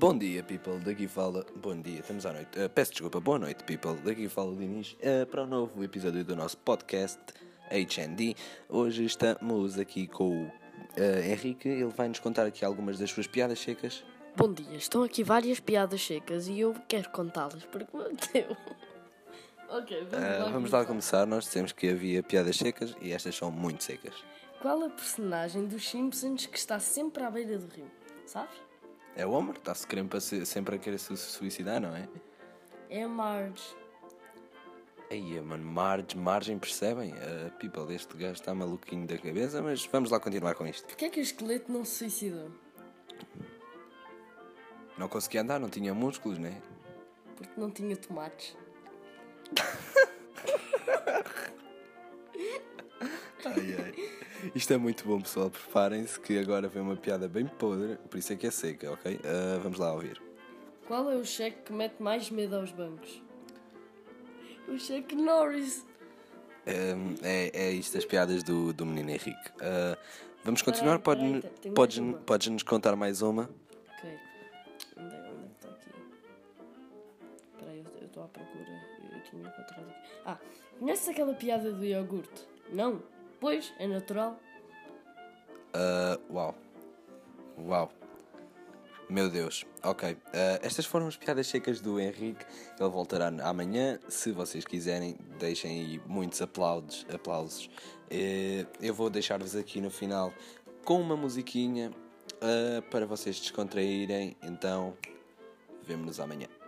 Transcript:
Bom dia, people. Daqui fala. Bom dia, estamos à noite. Uh, peço desculpa, boa noite, people. Daqui fala Dinis uh, para um novo episódio do nosso podcast HND. Hoje estamos aqui com o uh, Henrique. Ele vai nos contar aqui algumas das suas piadas secas. Bom dia, estão aqui várias piadas secas e eu quero contá-las porque bateu. ok, vamos lá. Vamos lá começar. Nós dissemos que havia piadas secas e estas são muito secas. Qual a personagem dos Simpsons que está sempre à beira do rio? Sabes? É o Homer, está-se sempre a querer se suicidar, não é? É a Marge. Aí, mano, Marge, margem, percebem? Uh, people, este gajo está maluquinho da cabeça, mas vamos lá continuar com isto. Porquê é que o esqueleto não se suicidou? Não conseguia andar, não tinha músculos, né? Porque não tinha tomates. ai, ai. Isto é muito bom, pessoal. Preparem-se que agora vem uma piada bem podre, por isso é que é seca, ok? Uh, vamos lá ouvir. Qual é o cheque que mete mais medo aos bancos? O cheque Norris. Um, é, é isto as piadas do, do menino Henrique. Uh, vamos continuar? Pode, podes, podes nos contar mais uma? Ok. Onde é, onde é que está aqui? Espera aí, eu estou à procura. Eu tinha encontrado aqui. Ah, conheces aquela piada do iogurte? Não? Pois, é natural. Uh, uau. Uau. Meu Deus. Ok. Uh, estas foram as piadas secas do Henrique. Ele voltará amanhã. Se vocês quiserem, deixem aí muitos aplausos. aplausos. Uh, eu vou deixar-vos aqui no final com uma musiquinha uh, para vocês descontraírem. Então, vemo-nos amanhã.